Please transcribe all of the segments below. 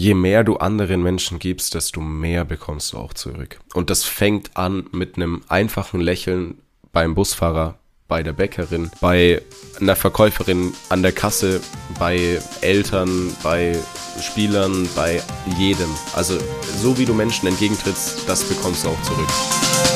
je mehr du anderen Menschen gibst, desto mehr bekommst du auch zurück. Und das fängt an mit einem einfachen Lächeln beim Busfahrer, bei der Bäckerin, bei einer Verkäuferin an der Kasse, bei Eltern, bei Spielern, bei jedem. Also so wie du Menschen entgegentrittst, das bekommst du auch zurück.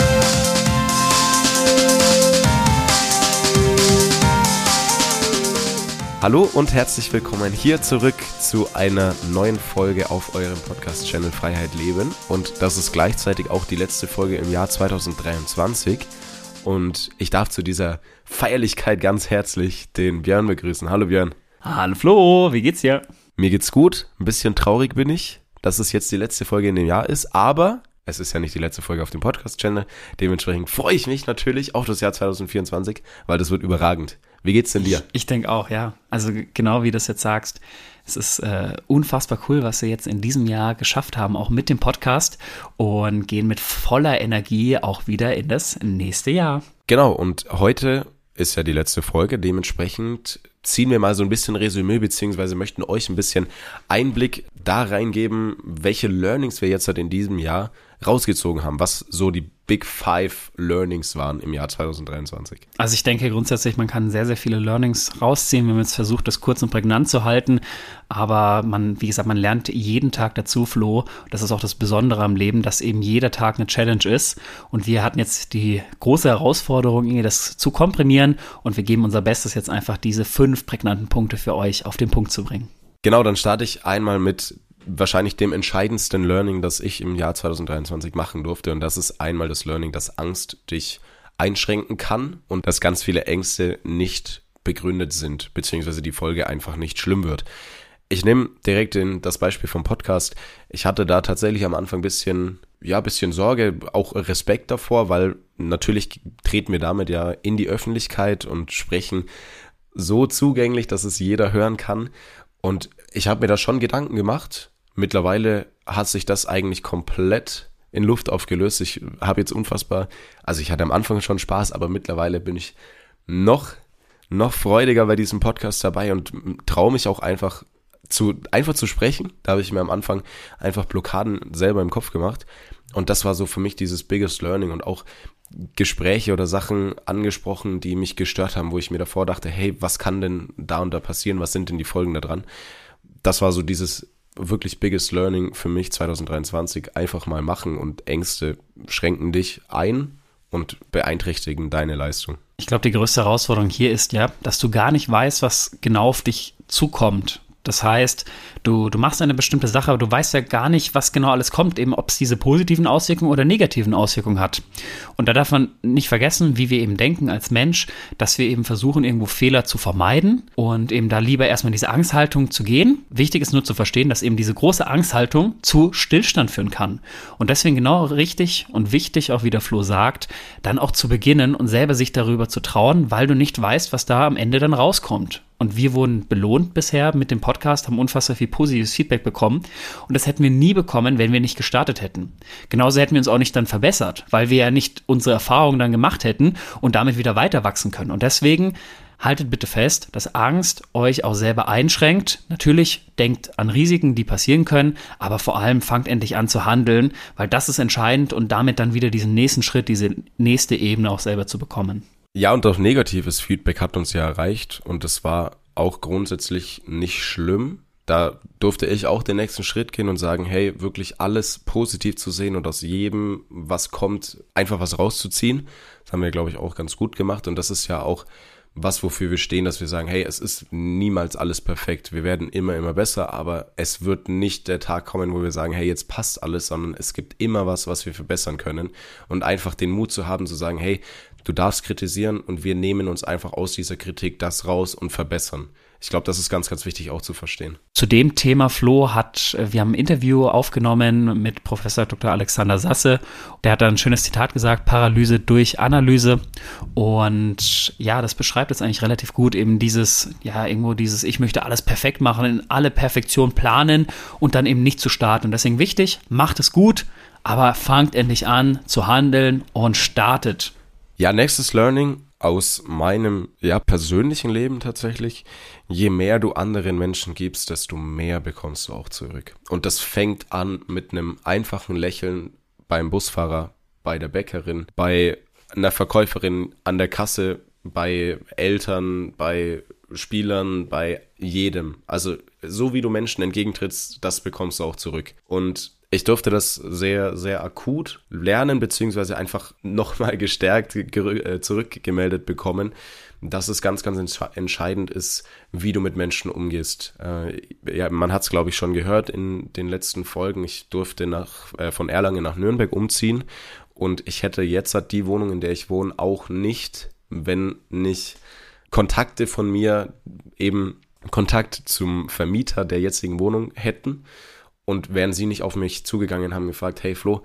Hallo und herzlich willkommen hier zurück zu einer neuen Folge auf eurem Podcast-Channel Freiheit Leben. Und das ist gleichzeitig auch die letzte Folge im Jahr 2023. Und ich darf zu dieser Feierlichkeit ganz herzlich den Björn begrüßen. Hallo Björn. Hallo Flo, wie geht's dir? Mir geht's gut. Ein bisschen traurig bin ich, dass es jetzt die letzte Folge in dem Jahr ist, aber es ist ja nicht die letzte Folge auf dem Podcast-Channel. Dementsprechend freue ich mich natürlich auf das Jahr 2024, weil das wird überragend. Wie geht's denn dir? Ich, ich denke auch, ja. Also genau wie du das jetzt sagst, es ist äh, unfassbar cool, was wir jetzt in diesem Jahr geschafft haben, auch mit dem Podcast und gehen mit voller Energie auch wieder in das nächste Jahr. Genau, und heute ist ja die letzte Folge. Dementsprechend ziehen wir mal so ein bisschen Resümee, beziehungsweise möchten euch ein bisschen Einblick da reingeben, welche Learnings wir jetzt halt in diesem Jahr rausgezogen haben, was so die Big Five Learnings waren im Jahr 2023. Also ich denke grundsätzlich, man kann sehr, sehr viele Learnings rausziehen, wenn man jetzt versucht, das kurz und prägnant zu halten. Aber man, wie gesagt, man lernt jeden Tag dazu, Flo. Das ist auch das Besondere am Leben, dass eben jeder Tag eine Challenge ist. Und wir hatten jetzt die große Herausforderung, das zu komprimieren. Und wir geben unser Bestes, jetzt einfach diese fünf prägnanten Punkte für euch auf den Punkt zu bringen. Genau, dann starte ich einmal mit wahrscheinlich dem entscheidendsten Learning, das ich im Jahr 2023 machen durfte. Und das ist einmal das Learning, dass Angst dich einschränken kann und dass ganz viele Ängste nicht begründet sind, beziehungsweise die Folge einfach nicht schlimm wird. Ich nehme direkt in das Beispiel vom Podcast. Ich hatte da tatsächlich am Anfang bisschen, ja, bisschen Sorge, auch Respekt davor, weil natürlich treten wir damit ja in die Öffentlichkeit und sprechen so zugänglich, dass es jeder hören kann. Und ich habe mir da schon Gedanken gemacht, Mittlerweile hat sich das eigentlich komplett in Luft aufgelöst. Ich habe jetzt unfassbar, also ich hatte am Anfang schon Spaß, aber mittlerweile bin ich noch, noch freudiger bei diesem Podcast dabei und traue mich auch einfach zu, einfach zu sprechen. Da habe ich mir am Anfang einfach Blockaden selber im Kopf gemacht. Und das war so für mich dieses biggest learning und auch Gespräche oder Sachen angesprochen, die mich gestört haben, wo ich mir davor dachte, hey, was kann denn da und da passieren? Was sind denn die Folgen da dran? Das war so dieses wirklich biggest learning für mich 2023. Einfach mal machen und Ängste schränken dich ein und beeinträchtigen deine Leistung. Ich glaube, die größte Herausforderung hier ist ja, dass du gar nicht weißt, was genau auf dich zukommt. Das heißt, du, du machst eine bestimmte Sache, aber du weißt ja gar nicht, was genau alles kommt, eben ob es diese positiven Auswirkungen oder negativen Auswirkungen hat. Und da darf man nicht vergessen, wie wir eben denken als Mensch, dass wir eben versuchen, irgendwo Fehler zu vermeiden und eben da lieber erstmal diese Angsthaltung zu gehen. Wichtig ist nur zu verstehen, dass eben diese große Angsthaltung zu Stillstand führen kann. Und deswegen genau richtig und wichtig, auch wie der Flo sagt, dann auch zu beginnen und selber sich darüber zu trauen, weil du nicht weißt, was da am Ende dann rauskommt. Und wir wurden belohnt bisher mit dem Podcast, haben unfassbar viel positives Feedback bekommen. Und das hätten wir nie bekommen, wenn wir nicht gestartet hätten. Genauso hätten wir uns auch nicht dann verbessert, weil wir ja nicht unsere Erfahrungen dann gemacht hätten und damit wieder weiter wachsen können. Und deswegen haltet bitte fest, dass Angst euch auch selber einschränkt. Natürlich denkt an Risiken, die passieren können, aber vor allem fangt endlich an zu handeln, weil das ist entscheidend und damit dann wieder diesen nächsten Schritt, diese nächste Ebene auch selber zu bekommen. Ja, und auch negatives Feedback hat uns ja erreicht und das war auch grundsätzlich nicht schlimm. Da durfte ich auch den nächsten Schritt gehen und sagen, hey, wirklich alles positiv zu sehen und aus jedem, was kommt, einfach was rauszuziehen. Das haben wir, glaube ich, auch ganz gut gemacht und das ist ja auch was, wofür wir stehen, dass wir sagen, hey, es ist niemals alles perfekt. Wir werden immer, immer besser, aber es wird nicht der Tag kommen, wo wir sagen, hey, jetzt passt alles, sondern es gibt immer was, was wir verbessern können. Und einfach den Mut zu haben, zu sagen, hey, du darfst kritisieren und wir nehmen uns einfach aus dieser Kritik das raus und verbessern. Ich glaube, das ist ganz, ganz wichtig auch zu verstehen. Zu dem Thema, Flo, hat, äh, wir haben ein Interview aufgenommen mit Professor Dr. Alexander Sasse. Der hat da ein schönes Zitat gesagt, Paralyse durch Analyse. Und ja, das beschreibt jetzt eigentlich relativ gut eben dieses, ja, irgendwo dieses, ich möchte alles perfekt machen, in alle Perfektion planen und dann eben nicht zu starten. Und deswegen wichtig, macht es gut, aber fangt endlich an zu handeln und startet. Ja, nächstes Learning aus meinem ja persönlichen Leben tatsächlich, je mehr du anderen Menschen gibst, desto mehr bekommst du auch zurück. Und das fängt an mit einem einfachen Lächeln beim Busfahrer, bei der Bäckerin, bei einer Verkäuferin an der Kasse, bei Eltern, bei Spielern, bei jedem. Also so wie du Menschen entgegentrittst, das bekommst du auch zurück. Und ich durfte das sehr, sehr akut lernen, beziehungsweise einfach nochmal gestärkt äh, zurückgemeldet bekommen, dass es ganz, ganz entscheidend ist, wie du mit Menschen umgehst. Äh, ja, man hat es, glaube ich, schon gehört in den letzten Folgen. Ich durfte nach, äh, von Erlangen nach Nürnberg umziehen und ich hätte jetzt halt die Wohnung, in der ich wohne, auch nicht, wenn nicht Kontakte von mir eben Kontakt zum Vermieter der jetzigen Wohnung hätten und wären sie nicht auf mich zugegangen, haben gefragt, hey Flo,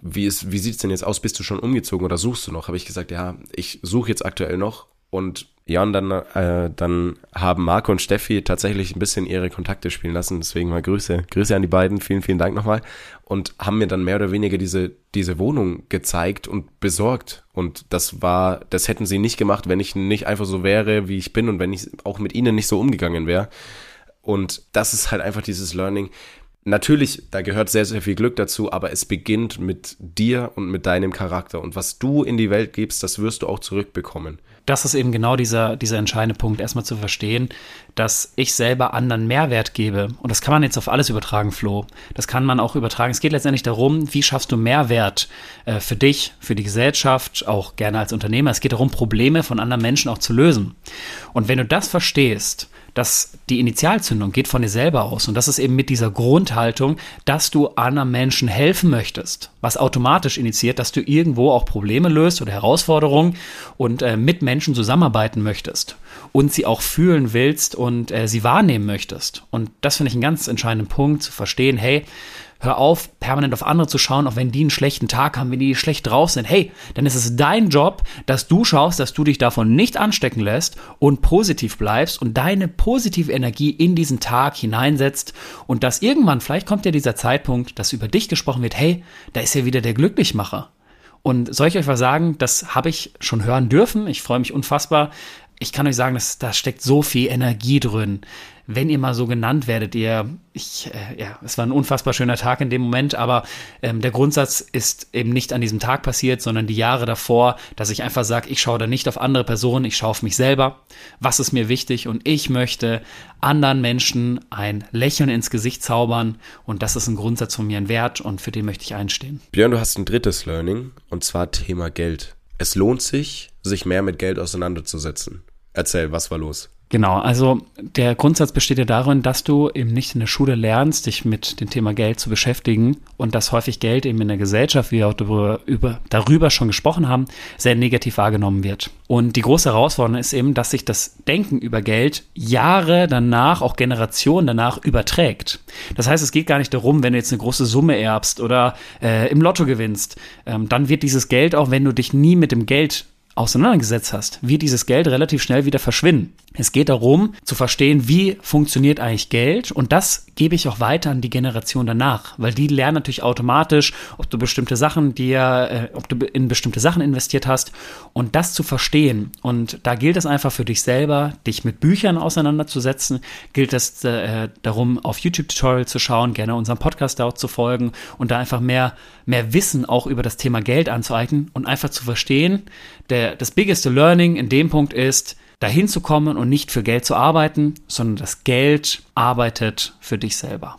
wie, ist, wie sieht's denn jetzt aus? Bist du schon umgezogen oder suchst du noch? Habe ich gesagt, ja, ich suche jetzt aktuell noch und ja, und dann, äh, dann haben Marco und Steffi tatsächlich ein bisschen ihre Kontakte spielen lassen. Deswegen mal Grüße, Grüße an die beiden. Vielen, vielen Dank nochmal. Und haben mir dann mehr oder weniger diese, diese Wohnung gezeigt und besorgt. Und das war, das hätten sie nicht gemacht, wenn ich nicht einfach so wäre, wie ich bin und wenn ich auch mit ihnen nicht so umgegangen wäre. Und das ist halt einfach dieses Learning. Natürlich, da gehört sehr, sehr viel Glück dazu, aber es beginnt mit dir und mit deinem Charakter. Und was du in die Welt gibst, das wirst du auch zurückbekommen. Das ist eben genau dieser, dieser entscheidende Punkt, erstmal zu verstehen, dass ich selber anderen Mehrwert gebe. Und das kann man jetzt auf alles übertragen, Flo. Das kann man auch übertragen. Es geht letztendlich darum, wie schaffst du Mehrwert äh, für dich, für die Gesellschaft, auch gerne als Unternehmer. Es geht darum, Probleme von anderen Menschen auch zu lösen. Und wenn du das verstehst, dass die Initialzündung geht von dir selber aus. Und das ist eben mit dieser Grundhaltung, dass du anderen Menschen helfen möchtest, was automatisch initiiert, dass du irgendwo auch Probleme löst oder Herausforderungen und äh, mit Menschen zusammenarbeiten möchtest und sie auch fühlen willst und äh, sie wahrnehmen möchtest. Und das finde ich einen ganz entscheidenden Punkt, zu verstehen, hey, Hör auf, permanent auf andere zu schauen, auch wenn die einen schlechten Tag haben, wenn die schlecht drauf sind. Hey, dann ist es dein Job, dass du schaust, dass du dich davon nicht anstecken lässt und positiv bleibst und deine positive Energie in diesen Tag hineinsetzt und dass irgendwann, vielleicht kommt ja dieser Zeitpunkt, dass über dich gesprochen wird, hey, da ist ja wieder der Glücklichmacher. Und soll ich euch was sagen, das habe ich schon hören dürfen. Ich freue mich unfassbar. Ich kann euch sagen, dass da steckt so viel Energie drin wenn ihr mal so genannt werdet, ihr, ich, äh, ja, es war ein unfassbar schöner Tag in dem Moment, aber ähm, der Grundsatz ist eben nicht an diesem Tag passiert, sondern die Jahre davor, dass ich einfach sage, ich schaue da nicht auf andere Personen, ich schaue auf mich selber, was ist mir wichtig und ich möchte anderen Menschen ein Lächeln ins Gesicht zaubern und das ist ein Grundsatz von mir, ein Wert und für den möchte ich einstehen. Björn, du hast ein drittes Learning und zwar Thema Geld. Es lohnt sich, sich mehr mit Geld auseinanderzusetzen. Erzähl, was war los? Genau, also der Grundsatz besteht ja darin, dass du eben nicht in der Schule lernst, dich mit dem Thema Geld zu beschäftigen und dass häufig Geld eben in der Gesellschaft, wie wir auch darüber, über, darüber schon gesprochen haben, sehr negativ wahrgenommen wird. Und die große Herausforderung ist eben, dass sich das Denken über Geld Jahre danach, auch Generationen danach überträgt. Das heißt, es geht gar nicht darum, wenn du jetzt eine große Summe erbst oder äh, im Lotto gewinnst, ähm, dann wird dieses Geld, auch wenn du dich nie mit dem Geld auseinandergesetzt hast, wird dieses Geld relativ schnell wieder verschwinden. Es geht darum, zu verstehen, wie funktioniert eigentlich Geld und das gebe ich auch weiter an die Generation danach, weil die lernen natürlich automatisch, ob du bestimmte Sachen dir, äh, ob du in bestimmte Sachen investiert hast und das zu verstehen. Und da gilt es einfach für dich selber, dich mit Büchern auseinanderzusetzen, gilt es äh, darum, auf YouTube-Tutorial zu schauen, gerne unserem Podcast dort zu folgen und da einfach mehr, mehr Wissen auch über das Thema Geld anzueignen und einfach zu verstehen, der, das biggest learning in dem Punkt ist, dahin zu kommen und nicht für Geld zu arbeiten, sondern das Geld arbeitet für dich selber.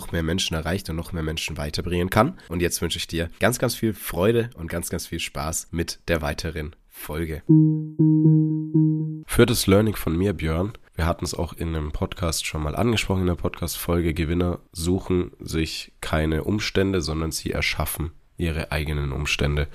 noch mehr Menschen erreicht und noch mehr Menschen weiterbringen kann. Und jetzt wünsche ich dir ganz, ganz viel Freude und ganz, ganz viel Spaß mit der weiteren Folge. Für das Learning von mir, Björn, wir hatten es auch in einem Podcast schon mal angesprochen, in der Podcast-Folge, Gewinner suchen sich keine Umstände, sondern sie erschaffen ihre eigenen Umstände.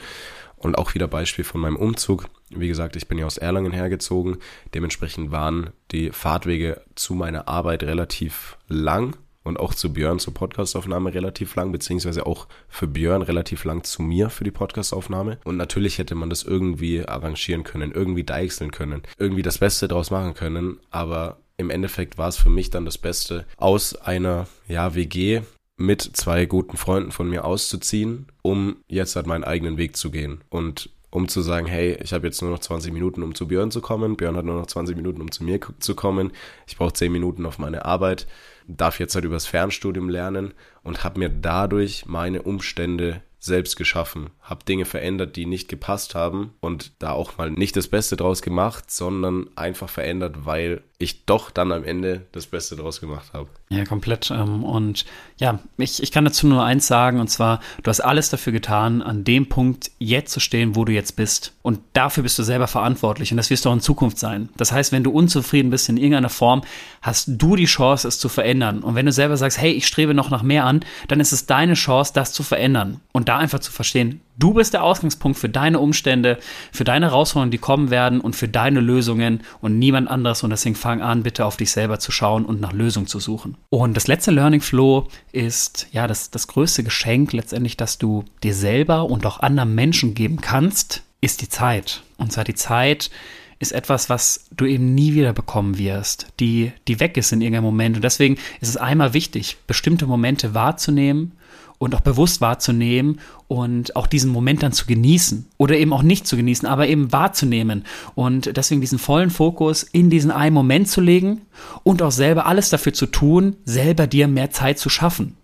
Und auch wieder Beispiel von meinem Umzug. Wie gesagt, ich bin ja aus Erlangen hergezogen. Dementsprechend waren die Fahrtwege zu meiner Arbeit relativ lang und auch zu Björn zur Podcastaufnahme relativ lang, beziehungsweise auch für Björn relativ lang zu mir für die Podcastaufnahme. Und natürlich hätte man das irgendwie arrangieren können, irgendwie deichseln können, irgendwie das Beste draus machen können. Aber im Endeffekt war es für mich dann das Beste, aus einer ja, WG mit zwei guten Freunden von mir auszuziehen, um jetzt halt meinen eigenen Weg zu gehen. Und um zu sagen, hey, ich habe jetzt nur noch 20 Minuten, um zu Björn zu kommen. Björn hat nur noch 20 Minuten, um zu mir zu kommen. Ich brauche 10 Minuten auf meine Arbeit, darf jetzt halt übers Fernstudium lernen und habe mir dadurch meine Umstände selbst geschaffen, habe Dinge verändert, die nicht gepasst haben und da auch mal nicht das Beste draus gemacht, sondern einfach verändert, weil ich doch dann am Ende das Beste draus gemacht habe. Ja, komplett. Ähm, und ja, ich, ich kann dazu nur eins sagen, und zwar, du hast alles dafür getan, an dem Punkt jetzt zu stehen, wo du jetzt bist. Und dafür bist du selber verantwortlich und das wirst du auch in Zukunft sein. Das heißt, wenn du unzufrieden bist in irgendeiner Form, hast du die Chance, es zu verändern. Und wenn du selber sagst, hey, ich strebe noch nach mehr an, dann ist es deine Chance, das zu verändern. Und da einfach zu verstehen, Du bist der Ausgangspunkt für deine Umstände, für deine Herausforderungen, die kommen werden und für deine Lösungen und niemand anderes. Und deswegen fang an, bitte auf dich selber zu schauen und nach Lösungen zu suchen. Und das letzte Learning Flow ist ja das, das größte Geschenk letztendlich, das du dir selber und auch anderen Menschen geben kannst, ist die Zeit. Und zwar die Zeit, ist etwas, was du eben nie wieder bekommen wirst, die, die weg ist in irgendeinem Moment. Und deswegen ist es einmal wichtig, bestimmte Momente wahrzunehmen und auch bewusst wahrzunehmen und auch diesen Moment dann zu genießen oder eben auch nicht zu genießen, aber eben wahrzunehmen und deswegen diesen vollen Fokus in diesen einen Moment zu legen und auch selber alles dafür zu tun, selber dir mehr Zeit zu schaffen.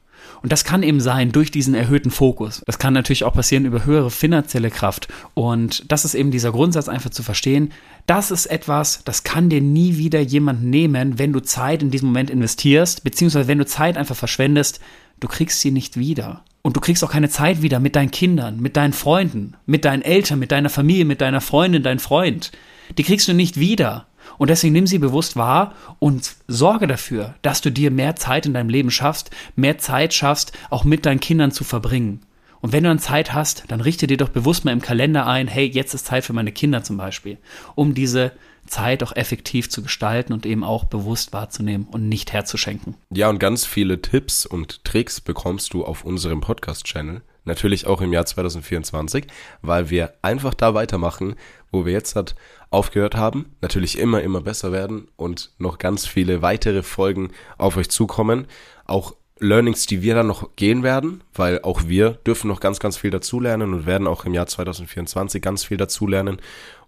Und das kann eben sein durch diesen erhöhten Fokus. Das kann natürlich auch passieren über höhere finanzielle Kraft. Und das ist eben dieser Grundsatz einfach zu verstehen. Das ist etwas, das kann dir nie wieder jemand nehmen, wenn du Zeit in diesem Moment investierst, beziehungsweise wenn du Zeit einfach verschwendest, du kriegst sie nicht wieder. Und du kriegst auch keine Zeit wieder mit deinen Kindern, mit deinen Freunden, mit deinen Eltern, mit deiner Familie, mit deiner Freundin, dein Freund. Die kriegst du nicht wieder. Und deswegen nimm sie bewusst wahr und sorge dafür, dass du dir mehr Zeit in deinem Leben schaffst, mehr Zeit schaffst, auch mit deinen Kindern zu verbringen. Und wenn du dann Zeit hast, dann richte dir doch bewusst mal im Kalender ein, hey, jetzt ist Zeit für meine Kinder zum Beispiel, um diese Zeit auch effektiv zu gestalten und eben auch bewusst wahrzunehmen und nicht herzuschenken. Ja, und ganz viele Tipps und Tricks bekommst du auf unserem Podcast-Channel. Natürlich auch im Jahr 2024, weil wir einfach da weitermachen, wo wir jetzt halt aufgehört haben. Natürlich immer, immer besser werden und noch ganz viele weitere Folgen auf euch zukommen. Auch Learnings, die wir dann noch gehen werden, weil auch wir dürfen noch ganz, ganz viel dazulernen und werden auch im Jahr 2024 ganz viel dazulernen.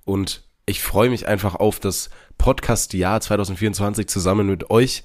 Und ich freue mich einfach auf das Podcast-Jahr 2024 zusammen mit euch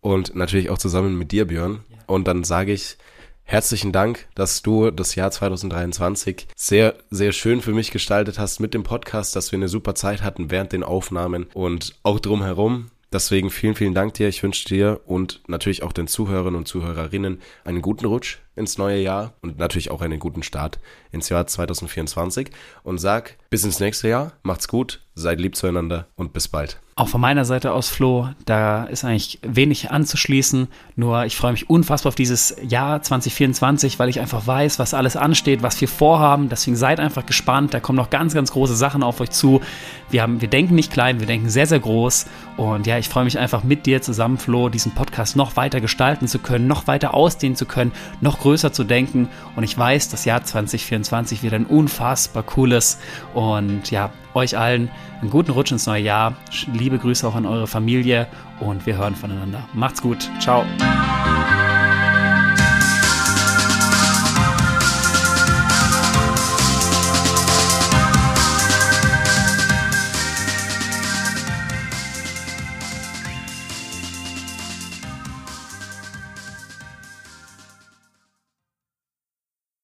und natürlich auch zusammen mit dir, Björn. Und dann sage ich herzlichen Dank, dass du das Jahr 2023 sehr, sehr schön für mich gestaltet hast mit dem Podcast, dass wir eine super Zeit hatten während den Aufnahmen und auch drumherum. Deswegen vielen, vielen Dank dir. Ich wünsche dir und natürlich auch den Zuhörern und Zuhörerinnen einen guten Rutsch ins neue Jahr und natürlich auch einen guten Start ins Jahr 2024 und sag bis ins nächste Jahr, macht's gut, seid lieb zueinander und bis bald. Auch von meiner Seite aus, Flo, da ist eigentlich wenig anzuschließen. Nur ich freue mich unfassbar auf dieses Jahr 2024, weil ich einfach weiß, was alles ansteht, was wir vorhaben. Deswegen seid einfach gespannt. Da kommen noch ganz, ganz große Sachen auf euch zu. Wir, haben, wir denken nicht klein, wir denken sehr, sehr groß. Und ja, ich freue mich einfach mit dir zusammen, Flo, diesen Podcast noch weiter gestalten zu können, noch weiter ausdehnen zu können, noch größer zu denken. Und ich weiß, das Jahr 2024 wird ein unfassbar cooles. Und ja, euch allen einen guten Rutsch ins neue Jahr. Liebe Grüße auch an eure Familie und wir hören voneinander. Macht's gut. Ciao.